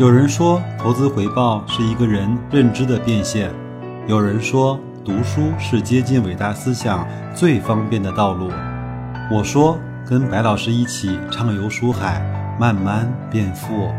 有人说，投资回报是一个人认知的变现；有人说，读书是接近伟大思想最方便的道路。我说，跟白老师一起畅游书海，慢慢变富。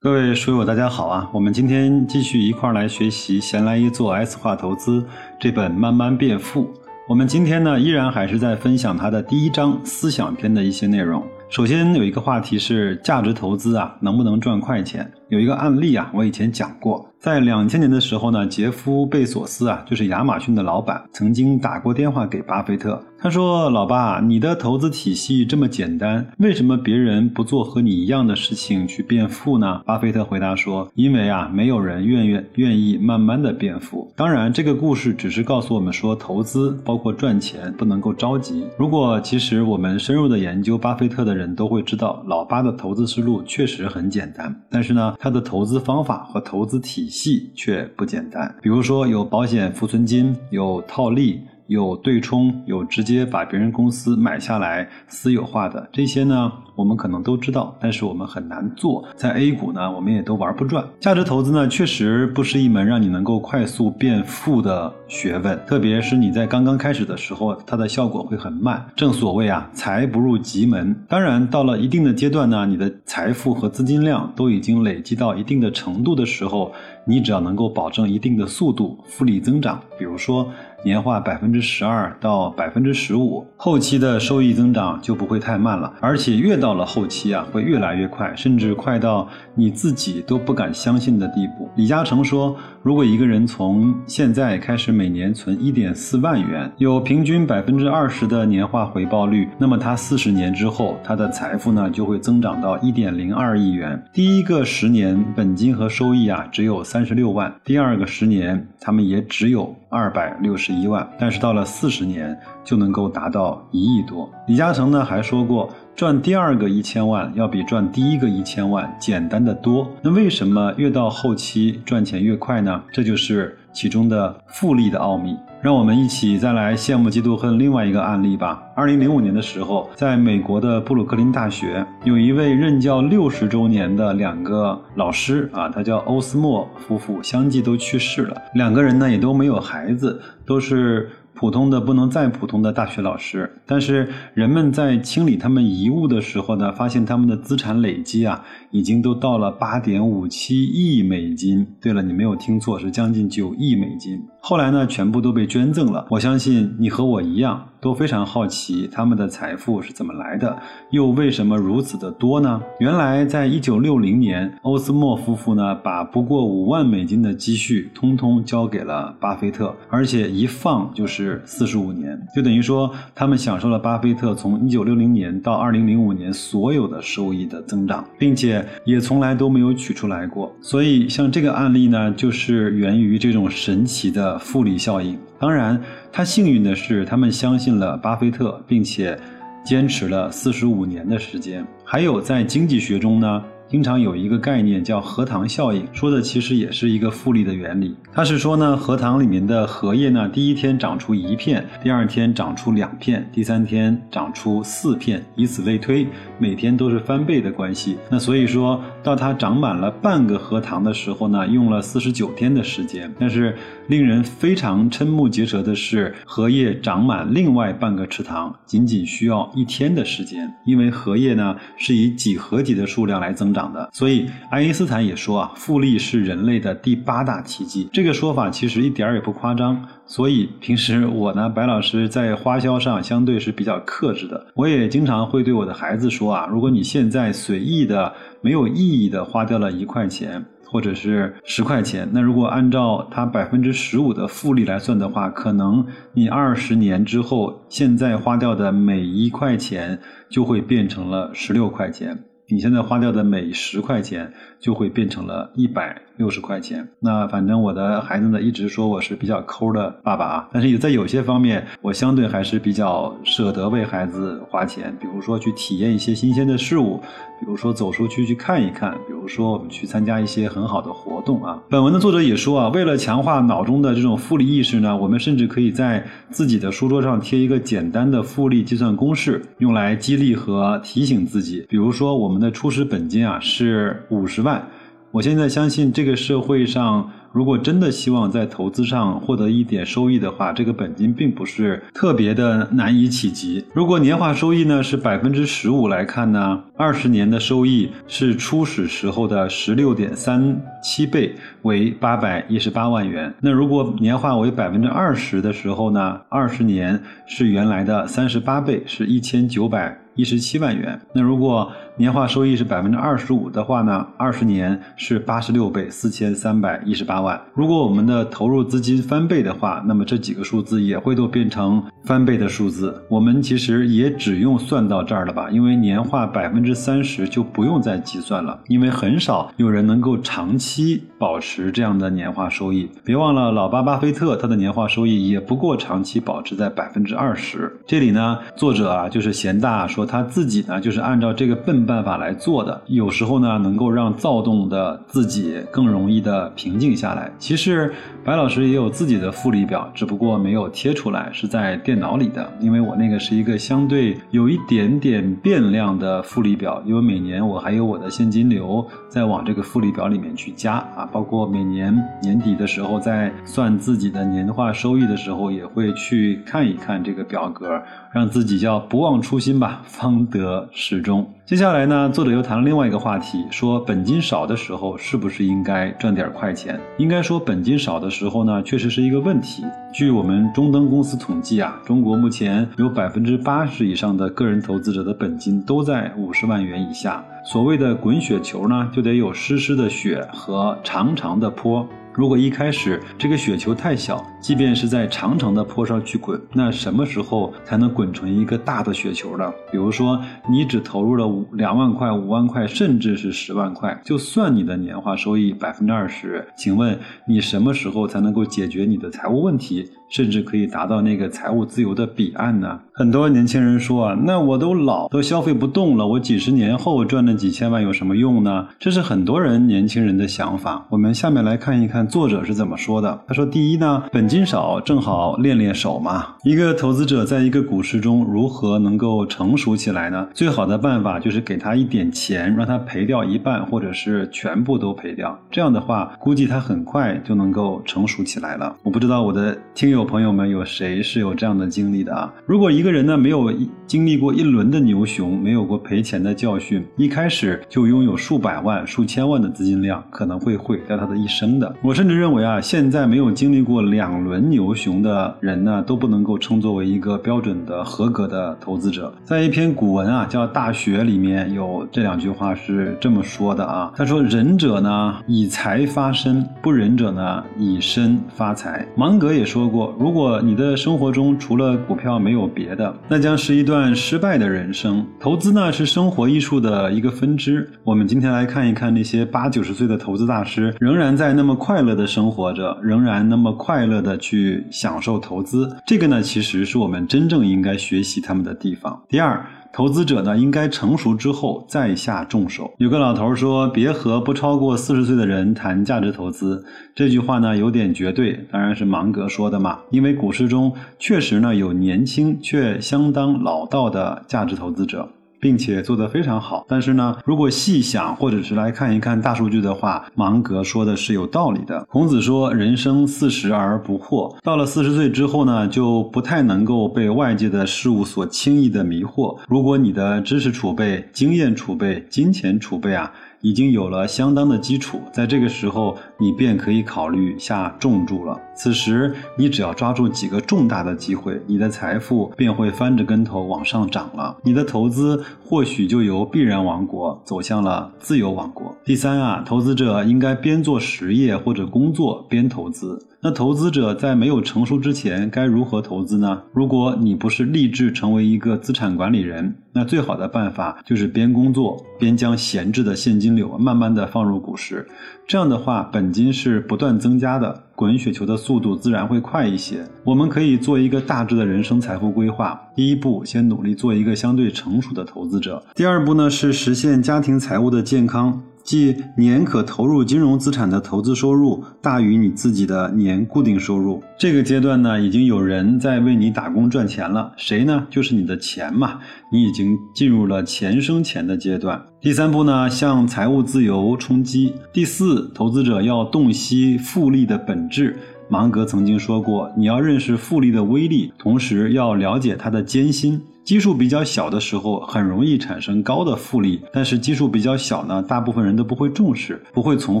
各位书友，大家好啊！我们今天继续一块儿来学习《闲来一做 S 化投资》这本《慢慢变富》。我们今天呢，依然还是在分享他的第一章思想篇的一些内容。首先有一个话题是价值投资啊，能不能赚快钱？有一个案例啊，我以前讲过。在两千年的时候呢，杰夫·贝索斯啊，就是亚马逊的老板，曾经打过电话给巴菲特。他说：“老爸，你的投资体系这么简单，为什么别人不做和你一样的事情去变富呢？”巴菲特回答说：“因为啊，没有人愿愿愿意慢慢的变富。当然，这个故事只是告诉我们说，投资包括赚钱不能够着急。如果其实我们深入的研究巴菲特的人都会知道，老巴的投资思路确实很简单，但是呢，他的投资方法和投资体系。”却不简单，比如说有保险浮存金，有套利。有对冲，有直接把别人公司买下来私有化的这些呢，我们可能都知道，但是我们很难做。在 A 股呢，我们也都玩不转。价值投资呢，确实不是一门让你能够快速变富的学问，特别是你在刚刚开始的时候，它的效果会很慢。正所谓啊，财不入急门。当然，到了一定的阶段呢，你的财富和资金量都已经累积到一定的程度的时候，你只要能够保证一定的速度，复利增长，比如说。年化百分之十二到百分之十五，后期的收益增长就不会太慢了，而且越到了后期啊，会越来越快，甚至快到你自己都不敢相信的地步。李嘉诚说，如果一个人从现在开始每年存一点四万元，有平均百分之二十的年化回报率，那么他四十年之后，他的财富呢就会增长到一点零二亿元。第一个十年本金和收益啊只有三十六万，第二个十年他们也只有二百六十。一万，但是到了四十年就能够达到一亿多。李嘉诚呢还说过，赚第二个一千万要比赚第一个一千万简单的多。那为什么越到后期赚钱越快呢？这就是其中的复利的奥秘。让我们一起再来羡慕嫉妒恨另外一个案例吧。二零零五年的时候，在美国的布鲁克林大学，有一位任教六十周年的两个老师啊，他叫欧斯莫夫妇，相继都去世了。两个人呢也都没有孩子，都是。普通的不能再普通的大学老师，但是人们在清理他们遗物的时候呢，发现他们的资产累积啊，已经都到了八点五七亿美金。对了，你没有听错，是将近九亿美金。后来呢，全部都被捐赠了。我相信你和我一样。都非常好奇他们的财富是怎么来的，又为什么如此的多呢？原来，在一九六零年，欧斯莫夫妇呢，把不过五万美金的积蓄通通交给了巴菲特，而且一放就是四十五年，就等于说他们享受了巴菲特从一九六零年到二零零五年所有的收益的增长，并且也从来都没有取出来过。所以，像这个案例呢，就是源于这种神奇的复利效应。当然，他幸运的是，他们相信了巴菲特，并且坚持了四十五年的时间。还有，在经济学中呢。经常有一个概念叫荷塘效应，说的其实也是一个复利的原理。它是说呢，荷塘里面的荷叶呢，第一天长出一片，第二天长出两片，第三天长出四片，以此类推，每天都是翻倍的关系。那所以说到它长满了半个荷塘的时候呢，用了四十九天的时间。但是令人非常瞠目结舌的是，荷叶长满另外半个池塘仅仅需要一天的时间，因为荷叶呢是以几何级的数量来增。长的，所以爱因斯坦也说啊，复利是人类的第八大奇迹。这个说法其实一点儿也不夸张。所以平时我呢，白老师在花销上相对是比较克制的。我也经常会对我的孩子说啊，如果你现在随意的、没有意义的花掉了一块钱或者是十块钱，那如果按照它百分之十五的复利来算的话，可能你二十年之后，现在花掉的每一块钱就会变成了十六块钱。你现在花掉的每十块钱就会变成了一百六十块钱。那反正我的孩子呢，一直说我是比较抠的爸爸啊，但是也在有些方面，我相对还是比较舍得为孩子花钱，比如说去体验一些新鲜的事物，比如说走出去去看一看，说我们去参加一些很好的活动啊。本文的作者也说啊，为了强化脑中的这种复利意识呢，我们甚至可以在自己的书桌上贴一个简单的复利计算公式，用来激励和提醒自己。比如说，我们的初始本金啊是五十万。我现在相信这个社会上，如果真的希望在投资上获得一点收益的话，这个本金并不是特别的难以企及。如果年化收益呢是百分之十五来看呢，二十年的收益是初始时候的十六点三七倍，为八百一十八万元。那如果年化为百分之二十的时候呢，二十年是原来的三十八倍，是一千九百一十七万元。那如果年化收益是百分之二十五的话呢，二十年是八十六倍，四千三百一十八万。如果我们的投入资金翻倍的话，那么这几个数字也会都变成翻倍的数字。我们其实也只用算到这儿了吧？因为年化百分之三十就不用再计算了，因为很少有人能够长期保持这样的年化收益。别忘了，老巴巴菲特他的年化收益也不过长期保持在百分之二十。这里呢，作者啊就是贤大说他自己呢就是按照这个笨。办法来做的，有时候呢，能够让躁动的自己更容易的平静下来。其实白老师也有自己的复利表，只不过没有贴出来，是在电脑里的。因为我那个是一个相对有一点点变量的复利表，因为每年我还有我的现金流在往这个复利表里面去加啊，包括每年年底的时候在算自己的年化收益的时候，也会去看一看这个表格，让自己叫不忘初心吧，方得始终。接下来呢，作者又谈了另外一个话题，说本金少的时候是不是应该赚点快钱？应该说本金少的时候呢，确实是一个问题。据我们中登公司统计啊，中国目前有百分之八十以上的个人投资者的本金都在五十万元以下。所谓的滚雪球呢，就得有湿湿的雪和长长的坡。如果一开始这个雪球太小，即便是在长长的坡上去滚，那什么时候才能滚成一个大的雪球呢？比如说，你只投入了五两万块、五万块，甚至是十万块，就算你的年化收益百分之二十，请问你什么时候才能够解决你的财务问题？甚至可以达到那个财务自由的彼岸呢？很多年轻人说啊，那我都老，都消费不动了，我几十年后赚那几千万有什么用呢？这是很多人年轻人的想法。我们下面来看一看作者是怎么说的。他说：第一呢，本金少，正好练练手嘛。一个投资者在一个股市中如何能够成熟起来呢？最好的办法就是给他一点钱，让他赔掉一半，或者是全部都赔掉。这样的话，估计他很快就能够成熟起来了。我不知道我的听友。有朋友们有谁是有这样的经历的啊？如果一个人呢没有经历过一轮的牛熊，没有过赔钱的教训，一开始就拥有数百万、数千万的资金量，可能会毁掉他的一生的。我甚至认为啊，现在没有经历过两轮牛熊的人呢，都不能够称作为一个标准的合格的投资者。在一篇古文啊，叫《大学》里面有这两句话是这么说的啊，他说：“仁者呢以财发身，不仁者呢以身发财。”芒格也说过。如果你的生活中除了股票没有别的，那将是一段失败的人生。投资呢是生活艺术的一个分支。我们今天来看一看那些八九十岁的投资大师，仍然在那么快乐的生活着，仍然那么快乐的去享受投资。这个呢，其实是我们真正应该学习他们的地方。第二。投资者呢，应该成熟之后再下重手。有个老头说：“别和不超过四十岁的人谈价值投资。”这句话呢，有点绝对，当然是芒格说的嘛。因为股市中确实呢，有年轻却相当老道的价值投资者。并且做得非常好，但是呢，如果细想或者是来看一看大数据的话，芒格说的是有道理的。孔子说：“人生四十而不惑。”到了四十岁之后呢，就不太能够被外界的事物所轻易的迷惑。如果你的知识储备、经验储备、金钱储备啊。已经有了相当的基础，在这个时候，你便可以考虑下重注了。此时，你只要抓住几个重大的机会，你的财富便会翻着跟头往上涨了。你的投资或许就由必然王国走向了自由王国。第三啊，投资者应该边做实业或者工作边投资。那投资者在没有成熟之前该如何投资呢？如果你不是立志成为一个资产管理人，那最好的办法就是边工作边将闲置的现金流慢慢的放入股市。这样的话，本金是不断增加的，滚雪球的速度自然会快一些。我们可以做一个大致的人生财富规划。第一步，先努力做一个相对成熟的投资者。第二步呢，是实现家庭财务的健康。即年可投入金融资产的投资收入大于你自己的年固定收入。这个阶段呢，已经有人在为你打工赚钱了。谁呢？就是你的钱嘛。你已经进入了钱生钱的阶段。第三步呢，向财务自由冲击。第四，投资者要洞悉复利的本质。芒格曾经说过，你要认识复利的威力，同时要了解它的艰辛。基数比较小的时候，很容易产生高的复利，但是基数比较小呢，大部分人都不会重视，不会从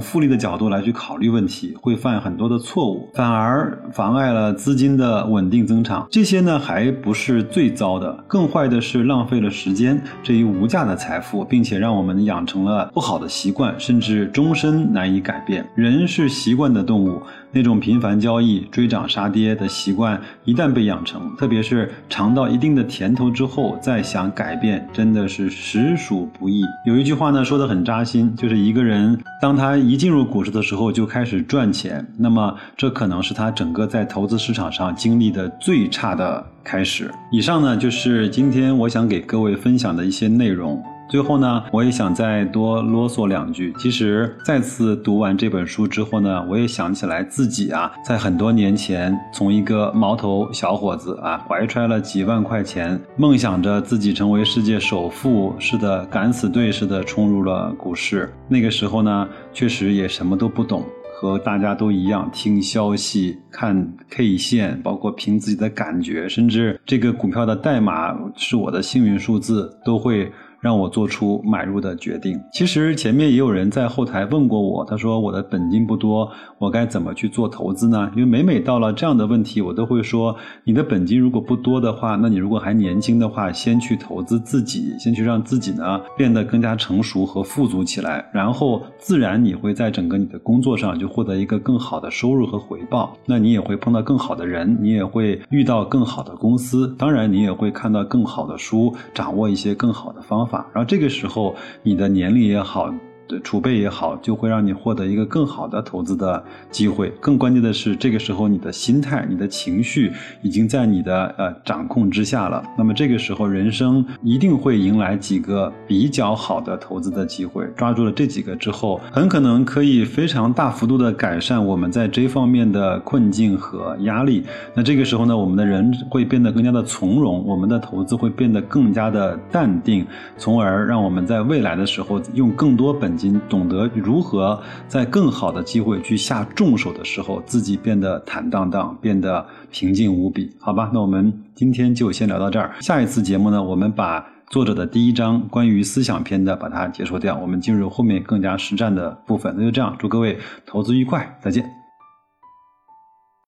复利的角度来去考虑问题，会犯很多的错误，反而妨碍了资金的稳定增长。这些呢，还不是最糟的，更坏的是浪费了时间这一无价的财富，并且让我们养成了不好的习惯，甚至终身难以改变。人是习惯的动物，那种频繁交易、追涨杀跌的习惯一旦被养成，特别是尝到一定的甜头。之后再想改变，真的是实属不易。有一句话呢，说的很扎心，就是一个人当他一进入股市的时候就开始赚钱，那么这可能是他整个在投资市场上经历的最差的开始。以上呢，就是今天我想给各位分享的一些内容。最后呢，我也想再多啰嗦两句。其实再次读完这本书之后呢，我也想起来自己啊，在很多年前，从一个毛头小伙子啊，怀揣了几万块钱，梦想着自己成为世界首富似的，敢死队似的冲入了股市。那个时候呢，确实也什么都不懂，和大家都一样，听消息、看 K 线，包括凭自己的感觉，甚至这个股票的代码是我的幸运数字，都会。让我做出买入的决定。其实前面也有人在后台问过我，他说我的本金不多，我该怎么去做投资呢？因为每每到了这样的问题，我都会说，你的本金如果不多的话，那你如果还年轻的话，先去投资自己，先去让自己呢变得更加成熟和富足起来，然后自然你会在整个你的工作上就获得一个更好的收入和回报。那你也会碰到更好的人，你也会遇到更好的公司，当然你也会看到更好的书，掌握一些更好的方。然后这个时候，你的年龄也好。的储备也好，就会让你获得一个更好的投资的机会。更关键的是，这个时候你的心态、你的情绪已经在你的呃掌控之下了。那么这个时候，人生一定会迎来几个比较好的投资的机会。抓住了这几个之后，很可能可以非常大幅度的改善我们在这方面的困境和压力。那这个时候呢，我们的人会变得更加的从容，我们的投资会变得更加的淡定，从而让我们在未来的时候用更多本。懂得如何在更好的机会去下重手的时候，自己变得坦荡荡，变得平静无比，好吧？那我们今天就先聊到这儿。下一次节目呢，我们把作者的第一章关于思想篇的把它结束掉，我们进入后面更加实战的部分。那就这样，祝各位投资愉快，再见。